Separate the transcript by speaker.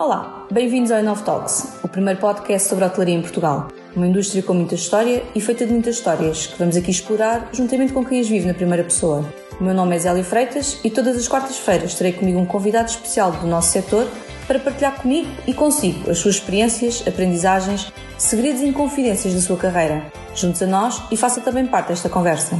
Speaker 1: Olá, bem-vindos ao Inov Talks, o primeiro podcast sobre a hotelaria em Portugal. Uma indústria com muita história e feita de muitas histórias, que vamos aqui explorar juntamente com quem as vive na primeira pessoa. O meu nome é Zélio Freitas e todas as quartas-feiras terei comigo um convidado especial do nosso setor para partilhar comigo e consigo as suas experiências, aprendizagens, segredos e confidências da sua carreira. Junte-se a nós e faça também parte desta conversa.